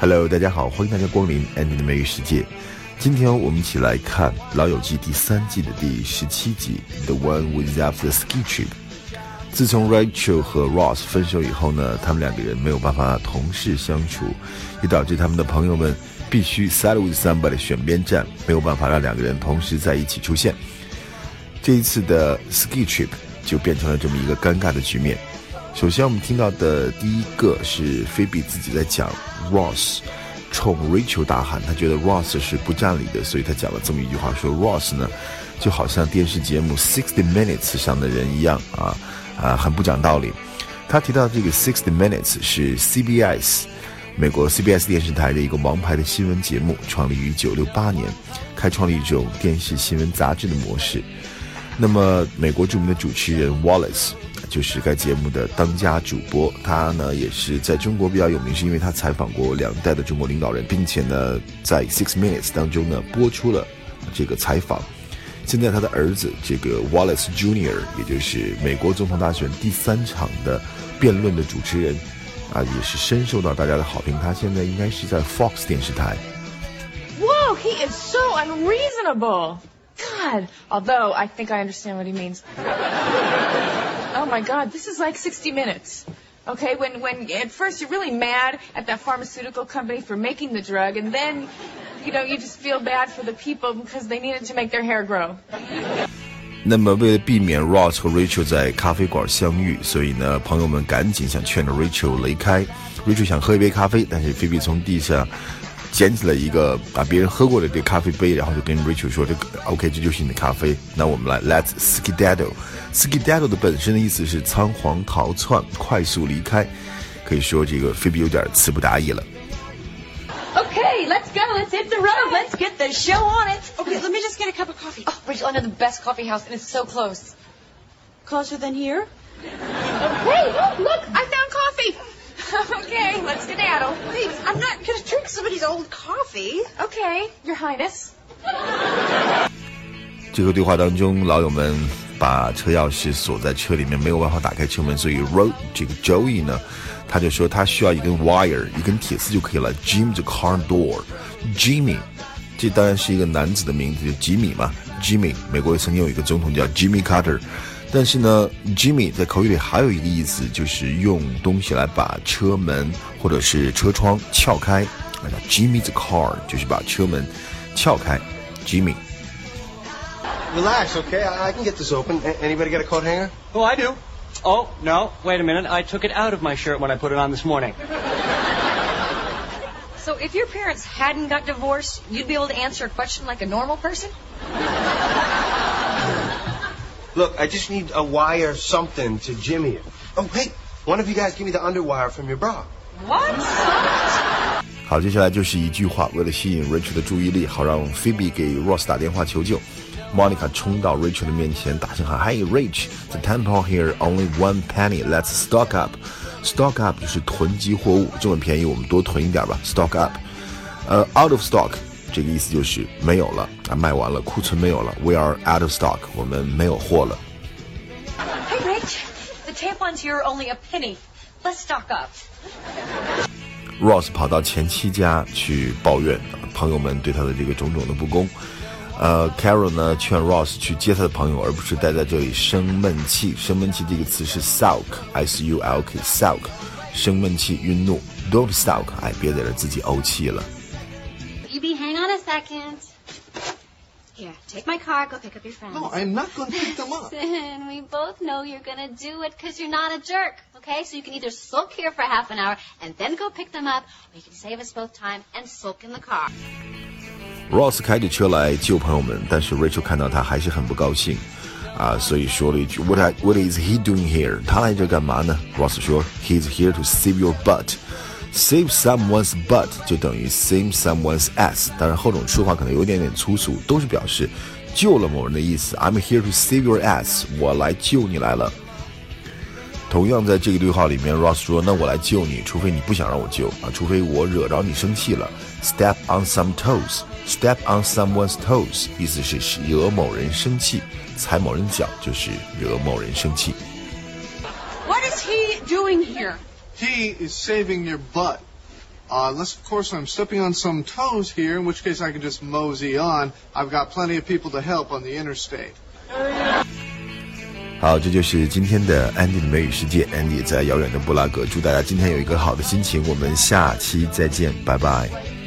Hello，大家好，欢迎大家光临 Andy 的美语世界。今天我们一起来看《老友记》第三季的第十七集《The One Without the Ski Trip》。自从 Rachel 和 Ross 分手以后呢，他们两个人没有办法同事相处，也导致他们的朋友们必须 side with somebody 选边站，没有办法让两个人同时在一起出现。这一次的 Ski Trip 就变成了这么一个尴尬的局面。首先，我们听到的第一个是菲比自己在讲 Ross 冲 Rachel 大喊，他觉得 Ross 是不占理的，所以他讲了这么一句话，说 Ross 呢就好像电视节目 Sixty Minutes 上的人一样啊啊，很不讲道理。他提到这个 Sixty Minutes 是 CBS 美国 CBS 电视台的一个王牌的新闻节目，创立于1968年，开创了一种电视新闻杂志的模式。那么，美国著名的主持人 Wallace。就是该节目的当家主播，他呢也是在中国比较有名，是因为他采访过两代的中国领导人，并且呢在 Six Minutes 当中呢播出了这个采访。现在他的儿子这个 Wallace Jr.，也就是美国总统大选第三场的辩论的主持人，啊，也是深受到大家的好评。他现在应该是在 Fox 电视台。Whoa, he is so unreasonable. God, although I think I understand what he means. Oh my God, this is like 60 minutes. Okay, when, when at first you're really mad at that pharmaceutical company for making the drug, and then, you know, you just feel bad for the people because they needed to make their hair grow. 那么，为了避免 Ross 和 Rachel 在咖啡馆相遇，所以呢，朋友们赶紧想劝着 Rachel 离开。Rachel 想喝一杯咖啡，但是菲比从地上 捡起了一个啊别人喝过的这个咖啡杯，然后就跟 Rachel 说：“这个 OK，这就是你的咖啡。那我们来 Let's skedaddle。skedaddle 的本身的意思是仓皇逃窜、快速离开，可以说这个菲比有点词不达意了。Okay, let's go. Let's hit the road. Let's get the show on it. Okay, let me just get a cup of coffee. Oh, Rachel, I know the best coffee house, and it's so close. Closer than here? Hey, look, I. okay, let's skedaddle. Wait, I'm not gonna drink somebody's old coffee. Okay, Your Highness. 这个对话当中，老友们把车钥匙锁在车里面，没有办法打开车门，所以 Road 这个 Joey 呢，他就说他需要一根 wire，一根铁丝就可以了。Jim the car door，Jimmy，这当然是一个男子的名字，就吉米嘛。Jimmy，美国曾经有一个总统叫 Jimmy Carter。但是呢，Jimmy 在口语里还有一个意思，就是用东西来把车门或者是车窗撬开。那叫 Jimmy's car，就是把车门撬开。Jimmy。Relax, okay? I, I can get this open. A- anybody got a coat hanger? Oh, I do. Oh, no, wait a minute. I took it out of my shirt when I put it on this morning. So if your parents hadn't got divorced, you'd be able to answer a question like a normal person? Look, I just need a wire something to jimmy it. Oh, hey, one of you guys give me the underwire from your bra. What? 好，接下来就是一句话，为了吸引 Rachel 的注意力，好让 Phoebe 给 Ross 打电话求救。Monica 冲到 Rachel 的面前，大声喊：“Hey Rach, the tampon here only one penny. Let's stock up. Stock up 就是囤积货物，这么便宜，我们多囤一点吧。Stock up。呃，out of stock 这个意思就是没有了啊，卖完了，库存没有了。We are out of stock，我们没有货了。Hey, Rich，the tampons here are only a penny. Let's stock up. Ross 跑到前妻家去抱怨朋友们对他的这个种种的不公。呃，Carol 呢劝 Ross 去接他的朋友，而不是待在这里生闷气。生闷气这个词是 sulk，s u l k，sulk，生闷气、愠怒。Don't sulk，哎，别在这自己怄气了。second. Here, take my car, go pick up your friends. No, I'm not going to pick them up. Listen, we both know you're gonna do it because you're not a jerk, okay? So you can either sulk here for half an hour and then go pick them up, or you can save us both time and sulk in the car. Ross 开着车来救朋友们，但是 Rachel 看到他还是很不高兴，啊，所以说了一句 What I, What is he doing here？他来这干嘛呢？Ross 说 He's here to save your butt。 Save someone's butt 就等于 save someone's ass，当然后种说法可能有点点粗俗，都是表示救了某人的意思。I'm here to save your ass，我来救你来了。同样在这个对话里面，Ross 说：“那我来救你，除非你不想让我救啊，除非我惹着你生气了。”Step on some toes，step on someone's toes，意思是惹某人生气，踩某人脚就是惹某人生气。What is he doing here? He is saving your butt. Uh, unless, of course, I'm stepping on some toes here, in which case I can just mosey on. I've got plenty of people to help on the interstate. 好，这就是今天的 Andy 的美语世界。Andy 在遥远的布拉格，祝大家今天有一个好的心情。我们下期再见，拜拜。